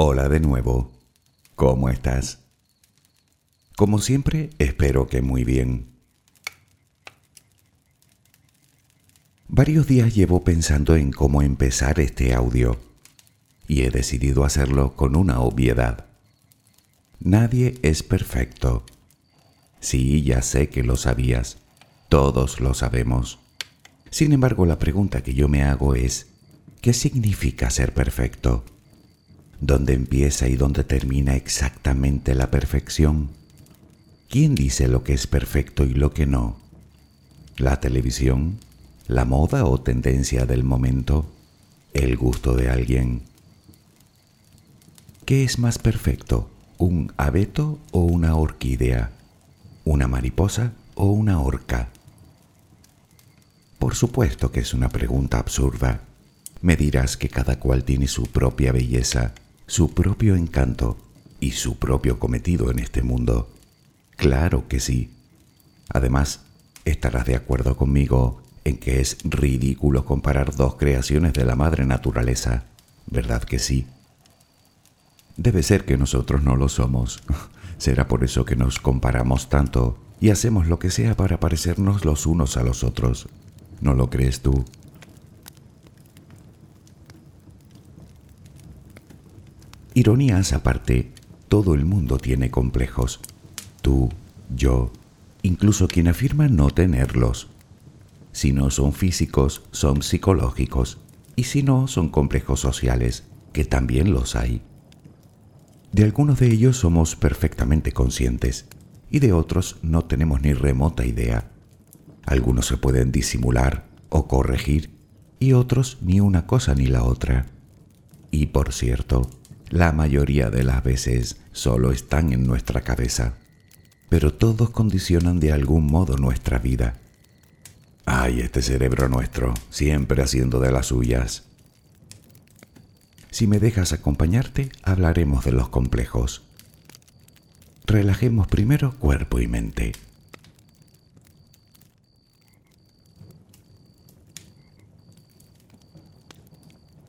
Hola de nuevo. ¿Cómo estás? Como siempre, espero que muy bien. Varios días llevo pensando en cómo empezar este audio y he decidido hacerlo con una obviedad. Nadie es perfecto. Sí, ya sé que lo sabías. Todos lo sabemos. Sin embargo, la pregunta que yo me hago es, ¿qué significa ser perfecto? ¿Dónde empieza y dónde termina exactamente la perfección? ¿Quién dice lo que es perfecto y lo que no? ¿La televisión? ¿La moda o tendencia del momento? ¿El gusto de alguien? ¿Qué es más perfecto? ¿Un abeto o una orquídea? ¿Una mariposa o una orca? Por supuesto que es una pregunta absurda. Me dirás que cada cual tiene su propia belleza su propio encanto y su propio cometido en este mundo. Claro que sí. Además, estarás de acuerdo conmigo en que es ridículo comparar dos creaciones de la madre naturaleza, ¿verdad que sí? Debe ser que nosotros no lo somos. Será por eso que nos comparamos tanto y hacemos lo que sea para parecernos los unos a los otros. ¿No lo crees tú? Ironías aparte, todo el mundo tiene complejos. Tú, yo, incluso quien afirma no tenerlos. Si no son físicos, son psicológicos. Y si no, son complejos sociales, que también los hay. De algunos de ellos somos perfectamente conscientes y de otros no tenemos ni remota idea. Algunos se pueden disimular o corregir y otros ni una cosa ni la otra. Y por cierto, la mayoría de las veces solo están en nuestra cabeza, pero todos condicionan de algún modo nuestra vida. Ay, este cerebro nuestro, siempre haciendo de las suyas. Si me dejas acompañarte, hablaremos de los complejos. Relajemos primero cuerpo y mente.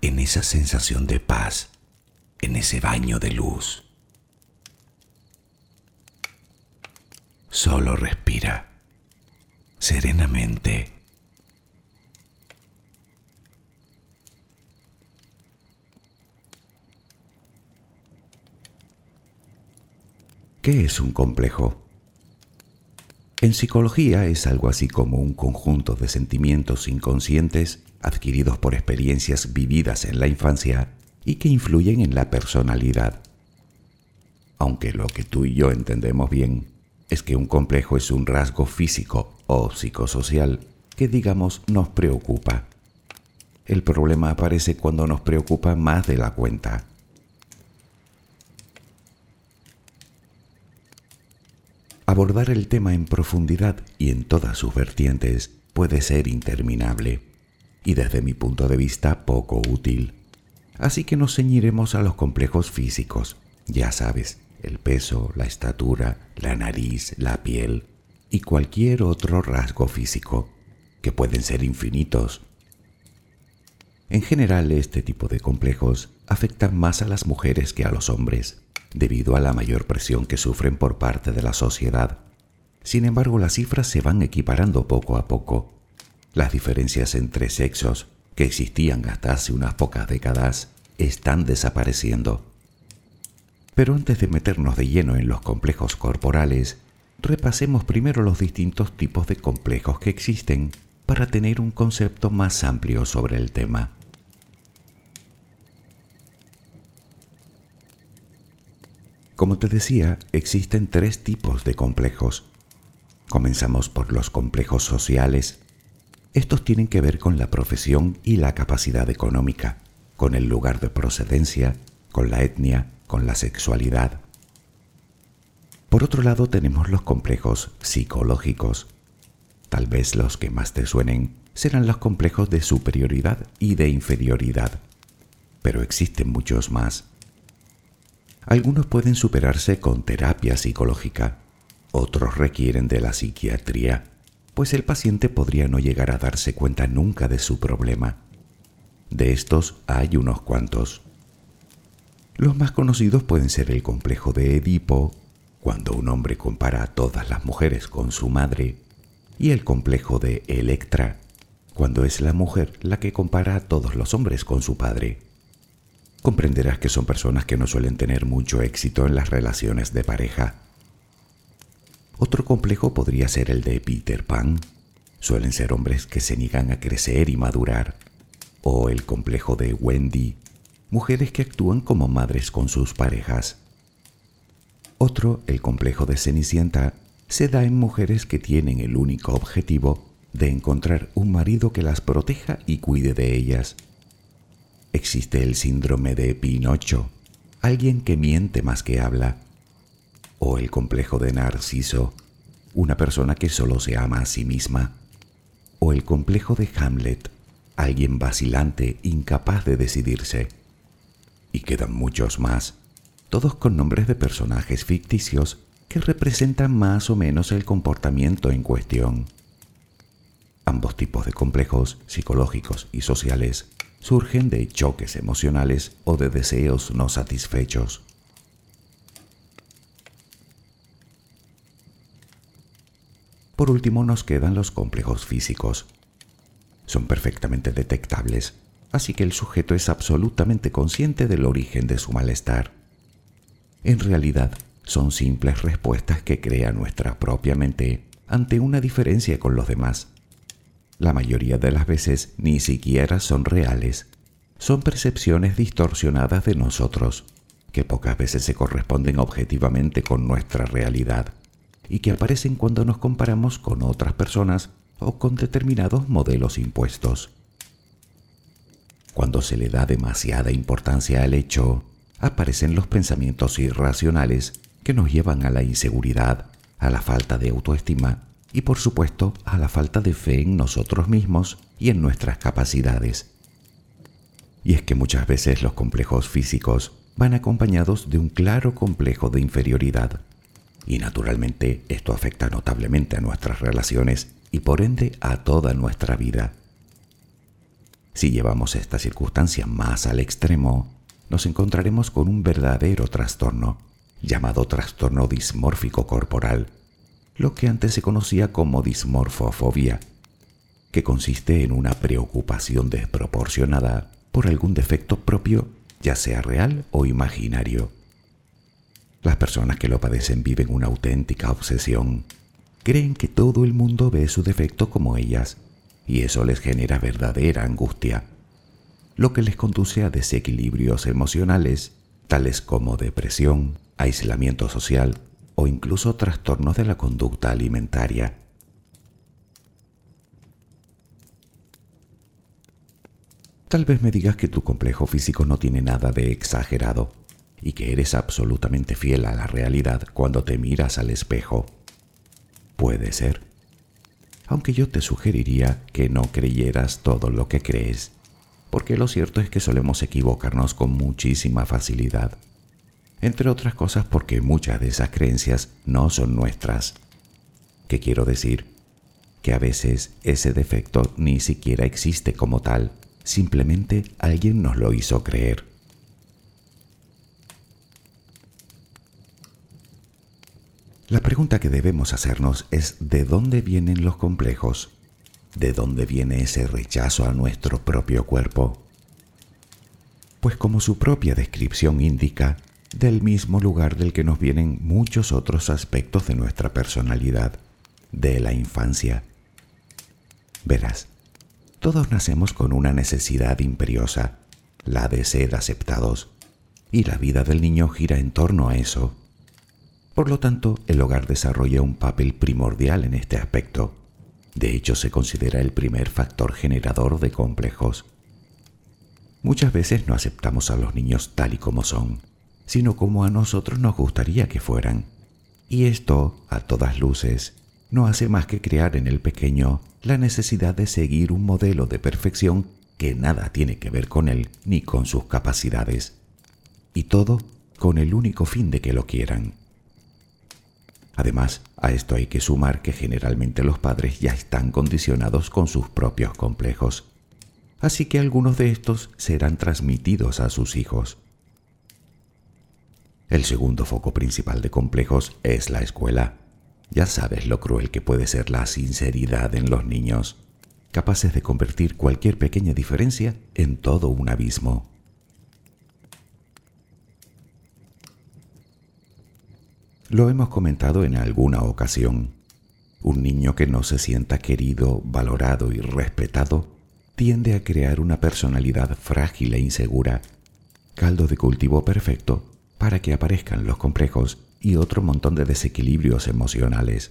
en esa sensación de paz, en ese baño de luz. Solo respira serenamente. ¿Qué es un complejo? En psicología es algo así como un conjunto de sentimientos inconscientes adquiridos por experiencias vividas en la infancia y que influyen en la personalidad. Aunque lo que tú y yo entendemos bien es que un complejo es un rasgo físico o psicosocial que digamos nos preocupa. El problema aparece cuando nos preocupa más de la cuenta. Abordar el tema en profundidad y en todas sus vertientes puede ser interminable y desde mi punto de vista poco útil. Así que nos ceñiremos a los complejos físicos, ya sabes, el peso, la estatura, la nariz, la piel y cualquier otro rasgo físico, que pueden ser infinitos. En general, este tipo de complejos afectan más a las mujeres que a los hombres, debido a la mayor presión que sufren por parte de la sociedad. Sin embargo, las cifras se van equiparando poco a poco. Las diferencias entre sexos, que existían hasta hace unas pocas décadas, están desapareciendo. Pero antes de meternos de lleno en los complejos corporales, repasemos primero los distintos tipos de complejos que existen para tener un concepto más amplio sobre el tema. Como te decía, existen tres tipos de complejos. Comenzamos por los complejos sociales. Estos tienen que ver con la profesión y la capacidad económica, con el lugar de procedencia, con la etnia, con la sexualidad. Por otro lado tenemos los complejos psicológicos. Tal vez los que más te suenen serán los complejos de superioridad y de inferioridad, pero existen muchos más. Algunos pueden superarse con terapia psicológica, otros requieren de la psiquiatría, pues el paciente podría no llegar a darse cuenta nunca de su problema. De estos hay unos cuantos. Los más conocidos pueden ser el complejo de Edipo, cuando un hombre compara a todas las mujeres con su madre, y el complejo de Electra, cuando es la mujer la que compara a todos los hombres con su padre. Comprenderás que son personas que no suelen tener mucho éxito en las relaciones de pareja. Otro complejo podría ser el de Peter Pan. Suelen ser hombres que se niegan a crecer y madurar. O el complejo de Wendy, mujeres que actúan como madres con sus parejas. Otro, el complejo de Cenicienta, se da en mujeres que tienen el único objetivo de encontrar un marido que las proteja y cuide de ellas. Existe el síndrome de Pinocho, alguien que miente más que habla. O el complejo de Narciso, una persona que solo se ama a sí misma, o el complejo de Hamlet, alguien vacilante, incapaz de decidirse. Y quedan muchos más, todos con nombres de personajes ficticios que representan más o menos el comportamiento en cuestión. Ambos tipos de complejos psicológicos y sociales surgen de choques emocionales o de deseos no satisfechos. Por último nos quedan los complejos físicos. Son perfectamente detectables, así que el sujeto es absolutamente consciente del origen de su malestar. En realidad, son simples respuestas que crea nuestra propia mente ante una diferencia con los demás. La mayoría de las veces ni siquiera son reales, son percepciones distorsionadas de nosotros, que pocas veces se corresponden objetivamente con nuestra realidad y que aparecen cuando nos comparamos con otras personas o con determinados modelos impuestos. Cuando se le da demasiada importancia al hecho, aparecen los pensamientos irracionales que nos llevan a la inseguridad, a la falta de autoestima y por supuesto a la falta de fe en nosotros mismos y en nuestras capacidades. Y es que muchas veces los complejos físicos van acompañados de un claro complejo de inferioridad y naturalmente esto afecta notablemente a nuestras relaciones y por ende a toda nuestra vida. Si llevamos esta circunstancia más al extremo, nos encontraremos con un verdadero trastorno, llamado trastorno dismórfico corporal, lo que antes se conocía como dismorfofobia, que consiste en una preocupación desproporcionada por algún defecto propio, ya sea real o imaginario. Las personas que lo padecen viven una auténtica obsesión. Creen que todo el mundo ve su defecto como ellas, y eso les genera verdadera angustia, lo que les conduce a desequilibrios emocionales, tales como depresión, aislamiento social o incluso trastornos de la conducta alimentaria. Tal vez me digas que tu complejo físico no tiene nada de exagerado y que eres absolutamente fiel a la realidad cuando te miras al espejo. Puede ser. Aunque yo te sugeriría que no creyeras todo lo que crees, porque lo cierto es que solemos equivocarnos con muchísima facilidad. Entre otras cosas porque muchas de esas creencias no son nuestras. ¿Qué quiero decir? Que a veces ese defecto ni siquiera existe como tal, simplemente alguien nos lo hizo creer. La pregunta que debemos hacernos es ¿de dónde vienen los complejos? ¿De dónde viene ese rechazo a nuestro propio cuerpo? Pues como su propia descripción indica, del mismo lugar del que nos vienen muchos otros aspectos de nuestra personalidad, de la infancia. Verás, todos nacemos con una necesidad imperiosa, la de ser aceptados, y la vida del niño gira en torno a eso. Por lo tanto, el hogar desarrolla un papel primordial en este aspecto. De hecho, se considera el primer factor generador de complejos. Muchas veces no aceptamos a los niños tal y como son, sino como a nosotros nos gustaría que fueran. Y esto, a todas luces, no hace más que crear en el pequeño la necesidad de seguir un modelo de perfección que nada tiene que ver con él ni con sus capacidades. Y todo con el único fin de que lo quieran. Además, a esto hay que sumar que generalmente los padres ya están condicionados con sus propios complejos, así que algunos de estos serán transmitidos a sus hijos. El segundo foco principal de complejos es la escuela. Ya sabes lo cruel que puede ser la sinceridad en los niños, capaces de convertir cualquier pequeña diferencia en todo un abismo. Lo hemos comentado en alguna ocasión. Un niño que no se sienta querido, valorado y respetado tiende a crear una personalidad frágil e insegura, caldo de cultivo perfecto para que aparezcan los complejos y otro montón de desequilibrios emocionales.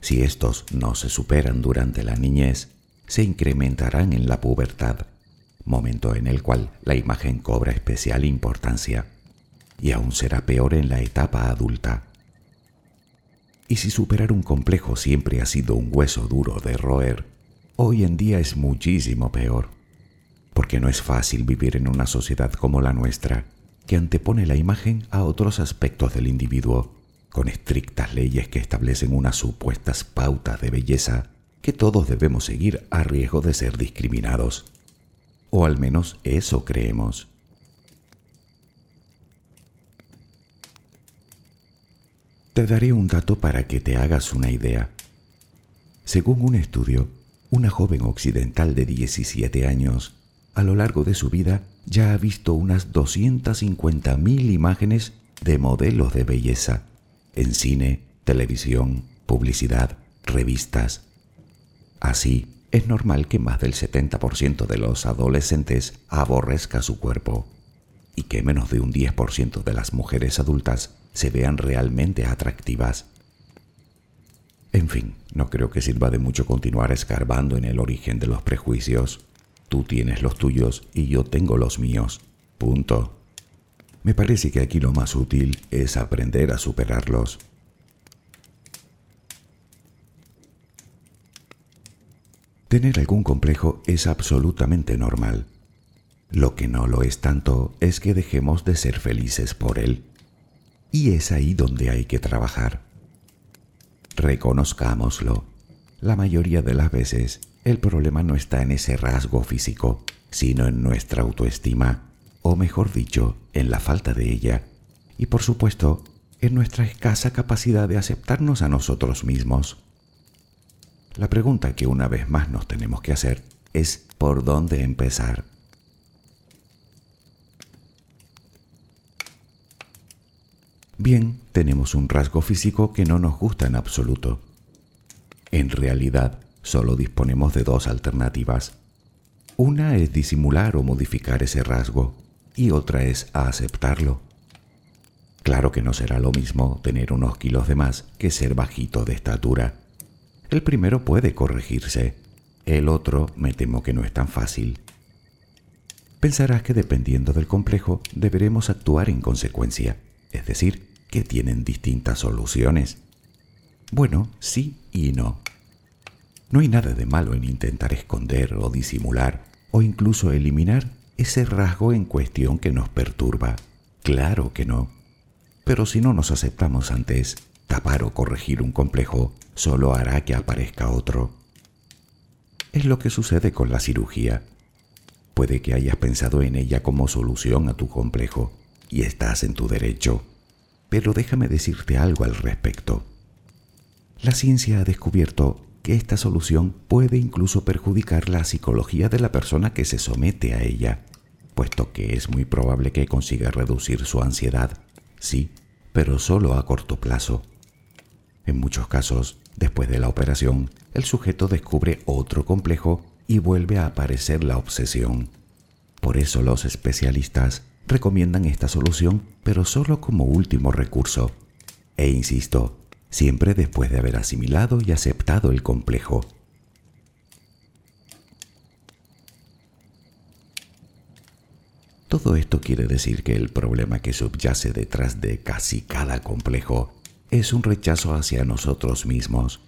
Si estos no se superan durante la niñez, se incrementarán en la pubertad, momento en el cual la imagen cobra especial importancia y aún será peor en la etapa adulta. Y si superar un complejo siempre ha sido un hueso duro de roer, hoy en día es muchísimo peor. Porque no es fácil vivir en una sociedad como la nuestra, que antepone la imagen a otros aspectos del individuo, con estrictas leyes que establecen unas supuestas pautas de belleza que todos debemos seguir a riesgo de ser discriminados. O al menos eso creemos. Te daré un dato para que te hagas una idea. Según un estudio, una joven occidental de 17 años, a lo largo de su vida, ya ha visto unas 250.000 imágenes de modelos de belleza en cine, televisión, publicidad, revistas. Así, es normal que más del 70% de los adolescentes aborrezca su cuerpo y que menos de un 10% de las mujeres adultas se vean realmente atractivas. En fin, no creo que sirva de mucho continuar escarbando en el origen de los prejuicios. Tú tienes los tuyos y yo tengo los míos. Punto. Me parece que aquí lo más útil es aprender a superarlos. Tener algún complejo es absolutamente normal. Lo que no lo es tanto es que dejemos de ser felices por él. Y es ahí donde hay que trabajar. Reconozcámoslo. La mayoría de las veces el problema no está en ese rasgo físico, sino en nuestra autoestima, o mejor dicho, en la falta de ella, y por supuesto, en nuestra escasa capacidad de aceptarnos a nosotros mismos. La pregunta que una vez más nos tenemos que hacer es ¿por dónde empezar? Bien, tenemos un rasgo físico que no nos gusta en absoluto. En realidad, solo disponemos de dos alternativas. Una es disimular o modificar ese rasgo y otra es aceptarlo. Claro que no será lo mismo tener unos kilos de más que ser bajito de estatura. El primero puede corregirse, el otro me temo que no es tan fácil. Pensarás que dependiendo del complejo deberemos actuar en consecuencia, es decir, que tienen distintas soluciones. Bueno, sí y no. No hay nada de malo en intentar esconder o disimular o incluso eliminar ese rasgo en cuestión que nos perturba. Claro que no. Pero si no nos aceptamos antes, tapar o corregir un complejo solo hará que aparezca otro. Es lo que sucede con la cirugía. Puede que hayas pensado en ella como solución a tu complejo, y estás en tu derecho, pero déjame decirte algo al respecto. La ciencia ha descubierto que esta solución puede incluso perjudicar la psicología de la persona que se somete a ella, puesto que es muy probable que consiga reducir su ansiedad, sí, pero solo a corto plazo. En muchos casos, después de la operación, el sujeto descubre otro complejo y vuelve a aparecer la obsesión. Por eso los especialistas recomiendan esta solución, pero solo como último recurso. E insisto, siempre después de haber asimilado y aceptado el complejo. Todo esto quiere decir que el problema que subyace detrás de casi cada complejo es un rechazo hacia nosotros mismos.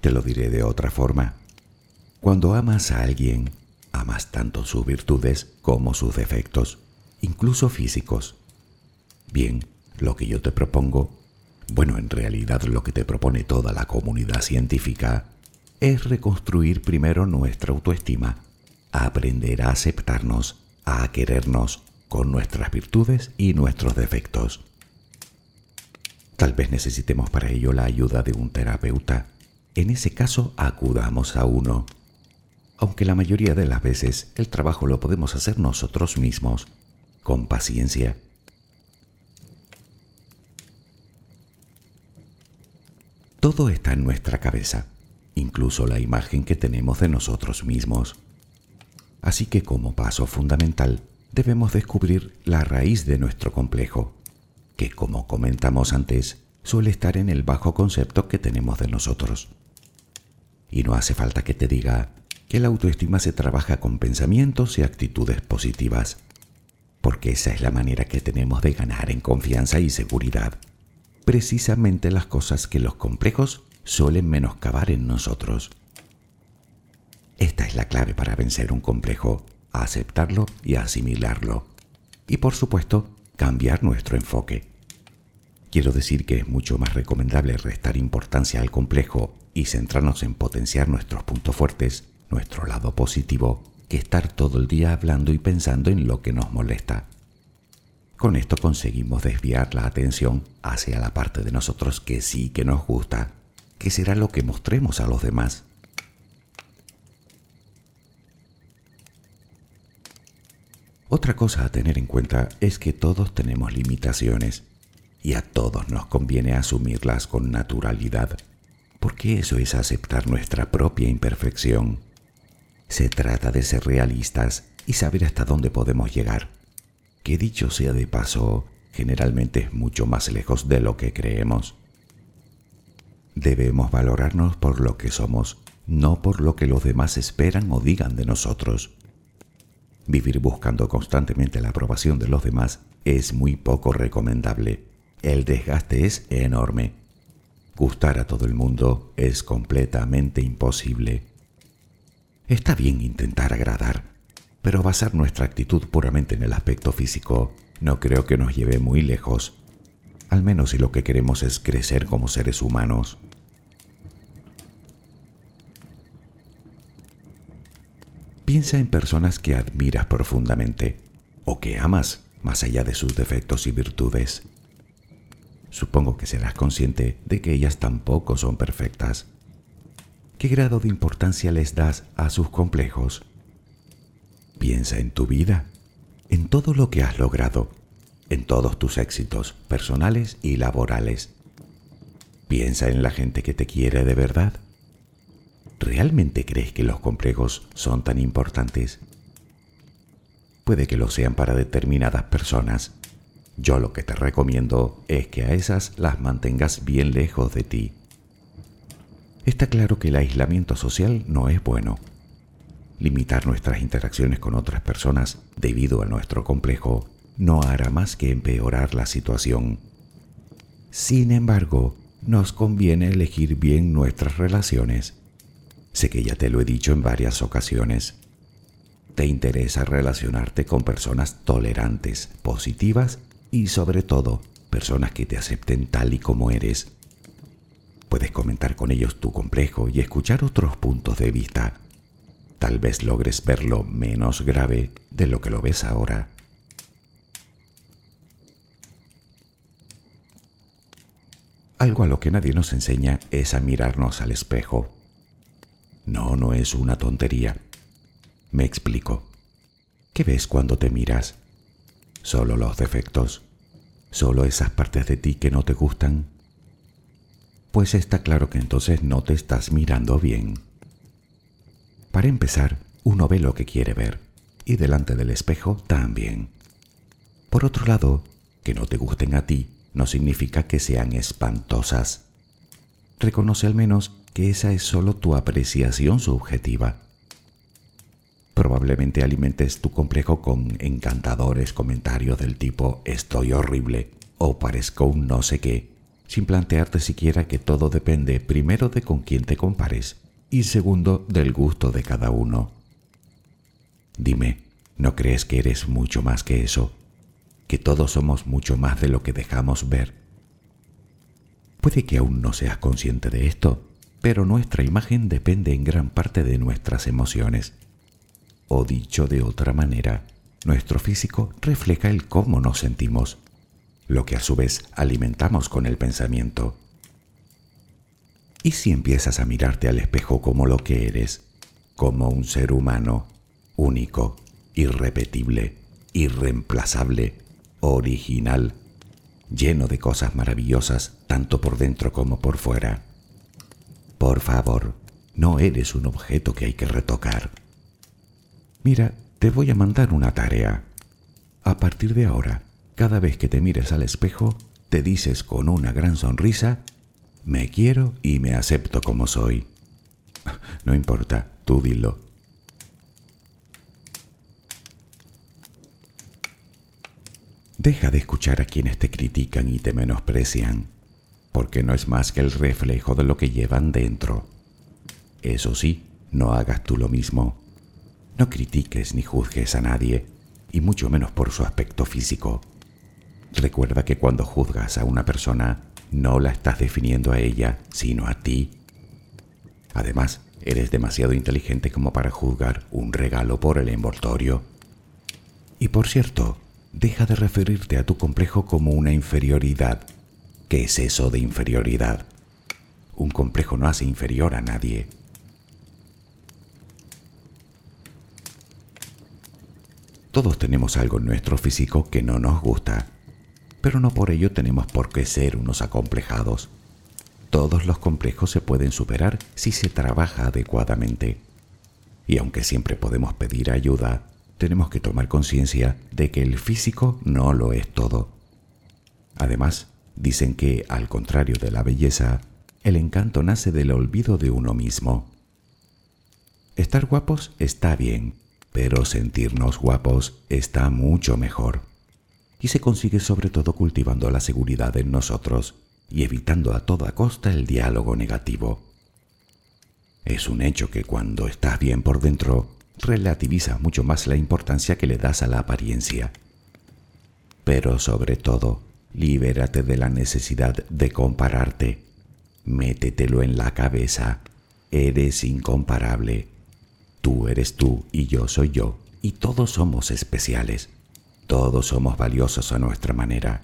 Te lo diré de otra forma. Cuando amas a alguien, amas tanto sus virtudes como sus defectos, incluso físicos. Bien, lo que yo te propongo, bueno, en realidad lo que te propone toda la comunidad científica, es reconstruir primero nuestra autoestima, a aprender a aceptarnos, a querernos con nuestras virtudes y nuestros defectos. Tal vez necesitemos para ello la ayuda de un terapeuta. En ese caso, acudamos a uno. Aunque la mayoría de las veces el trabajo lo podemos hacer nosotros mismos, con paciencia. Todo está en nuestra cabeza, incluso la imagen que tenemos de nosotros mismos. Así que como paso fundamental, debemos descubrir la raíz de nuestro complejo que, como comentamos antes, suele estar en el bajo concepto que tenemos de nosotros. Y no hace falta que te diga que la autoestima se trabaja con pensamientos y actitudes positivas, porque esa es la manera que tenemos de ganar en confianza y seguridad. precisamente las cosas que los complejos suelen menoscabar en nosotros. Esta es la clave para vencer un complejo, aceptarlo y asimilarlo. Y por supuesto, cambiar nuestro enfoque. Quiero decir que es mucho más recomendable restar importancia al complejo y centrarnos en potenciar nuestros puntos fuertes, nuestro lado positivo, que estar todo el día hablando y pensando en lo que nos molesta. Con esto conseguimos desviar la atención hacia la parte de nosotros que sí que nos gusta, que será lo que mostremos a los demás. Otra cosa a tener en cuenta es que todos tenemos limitaciones y a todos nos conviene asumirlas con naturalidad, porque eso es aceptar nuestra propia imperfección. Se trata de ser realistas y saber hasta dónde podemos llegar, que dicho sea de paso, generalmente es mucho más lejos de lo que creemos. Debemos valorarnos por lo que somos, no por lo que los demás esperan o digan de nosotros. Vivir buscando constantemente la aprobación de los demás es muy poco recomendable. El desgaste es enorme. Gustar a todo el mundo es completamente imposible. Está bien intentar agradar, pero basar nuestra actitud puramente en el aspecto físico no creo que nos lleve muy lejos, al menos si lo que queremos es crecer como seres humanos. Piensa en personas que admiras profundamente o que amas más allá de sus defectos y virtudes. Supongo que serás consciente de que ellas tampoco son perfectas ¿Qué grado de importancia les das a sus complejos? Piensa en tu vida, en todo lo que has logrado, en todos tus éxitos personales y laborales. Piensa en la gente que te quiere de verdad. ¿Realmente crees que los complejos son tan importantes? Puede que lo sean para determinadas personas. Yo lo que te recomiendo es que a esas las mantengas bien lejos de ti Está claro que el aislamiento social no es bueno. Limitar nuestras interacciones con otras personas debido a nuestro complejo no hará más que empeorar la situación. Sin embargo, nos conviene elegir bien nuestras relaciones. Sé que ya te lo he dicho en varias ocasiones. Te interesa relacionarte con personas tolerantes, positivas y sobre todo personas que te acepten tal y como eres Puedes comentar con ellos tu complejo y escuchar otros puntos de vista. Tal vez logres verlo menos grave de lo que lo ves ahora. Algo a lo que nadie nos enseña es a mirarnos al espejo. No, no es una tontería. Me explico. ¿Qué ves cuando te miras? Solo los defectos. Solo esas partes de ti que no te gustan pues está claro que entonces no te estás mirando bien. Para empezar, uno ve lo que quiere ver, y delante del espejo también. Por otro lado, que no te gusten a ti no significa que sean espantosas. Reconoce al menos que esa es solo tu apreciación subjetiva. Probablemente alimentes tu complejo con encantadores comentarios del tipo estoy horrible o parezco un no sé qué sin plantearte siquiera que todo depende primero de con quién te compares y segundo del gusto de cada uno. Dime, ¿no crees que eres mucho más que eso? ¿Que todos somos mucho más de lo que dejamos ver? Puede que aún no seas consciente de esto, pero nuestra imagen depende en gran parte de nuestras emociones. O dicho de otra manera, nuestro físico refleja el cómo nos sentimos lo que a su vez alimentamos con el pensamiento. ¿Y si empiezas a mirarte al espejo como lo que eres, como un ser humano, único, irrepetible, irreemplazable, original, lleno de cosas maravillosas tanto por dentro como por fuera? Por favor, no eres un objeto que hay que retocar. Mira, te voy a mandar una tarea. A partir de ahora, cada vez que te mires al espejo, te dices con una gran sonrisa, me quiero y me acepto como soy. No importa, tú dilo. Deja de escuchar a quienes te critican y te menosprecian. porque no es más que el reflejo de lo que llevan dentro. Eso sí, no hagas tú lo mismo. No critiques ni juzgues a nadie, y mucho menos por su aspecto físico. Recuerda que cuando juzgas a una persona, no la estás definiendo a ella, sino a ti. Además, eres demasiado inteligente como para juzgar un regalo por el envoltorio. Y por cierto, deja de referirte a tu complejo como una inferioridad. ¿Qué es eso de inferioridad? Un complejo no hace inferior a nadie. Todos tenemos algo en nuestro físico que no nos gusta, pero no por ello tenemos por qué ser unos acomplejados. Todos los complejos se pueden superar si se trabaja adecuadamente. Y aunque siempre podemos pedir ayuda, tenemos que tomar conciencia de que el físico no lo es todo. Además, dicen que, al contrario de la belleza, el encanto nace del olvido de uno mismo. Estar guapos está bien, pero sentirnos guapos está mucho mejor. Y se consigue sobre todo cultivando la seguridad en nosotros y evitando a toda costa el diálogo negativo. Es un hecho que cuando estás bien por dentro, relativizas mucho más la importancia que le das a la apariencia. Pero sobre todo, libérate de la necesidad de compararte. Métetelo en la cabeza. Eres incomparable. Tú eres tú y yo soy yo, y todos somos especiales. Todos somos valiosos a nuestra manera.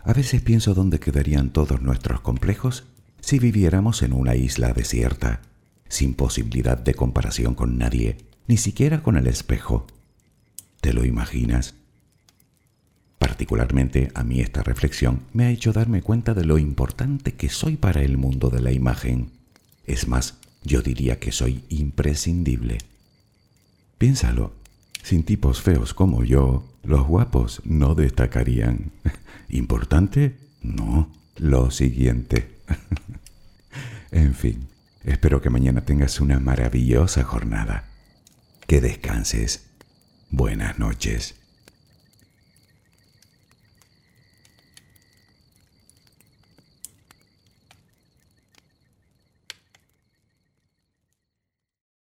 A veces pienso dónde quedarían todos nuestros complejos si viviéramos en una isla desierta, sin posibilidad de comparación con nadie, ni siquiera con el espejo. ¿Te lo imaginas? Particularmente a mí esta reflexión me ha hecho darme cuenta de lo importante que soy para el mundo de la imagen. Es más, yo diría que soy imprescindible. Piénsalo, sin tipos feos como yo, los guapos no destacarían. ¿Importante? No, lo siguiente. en fin, espero que mañana tengas una maravillosa jornada. Que descanses. Buenas noches.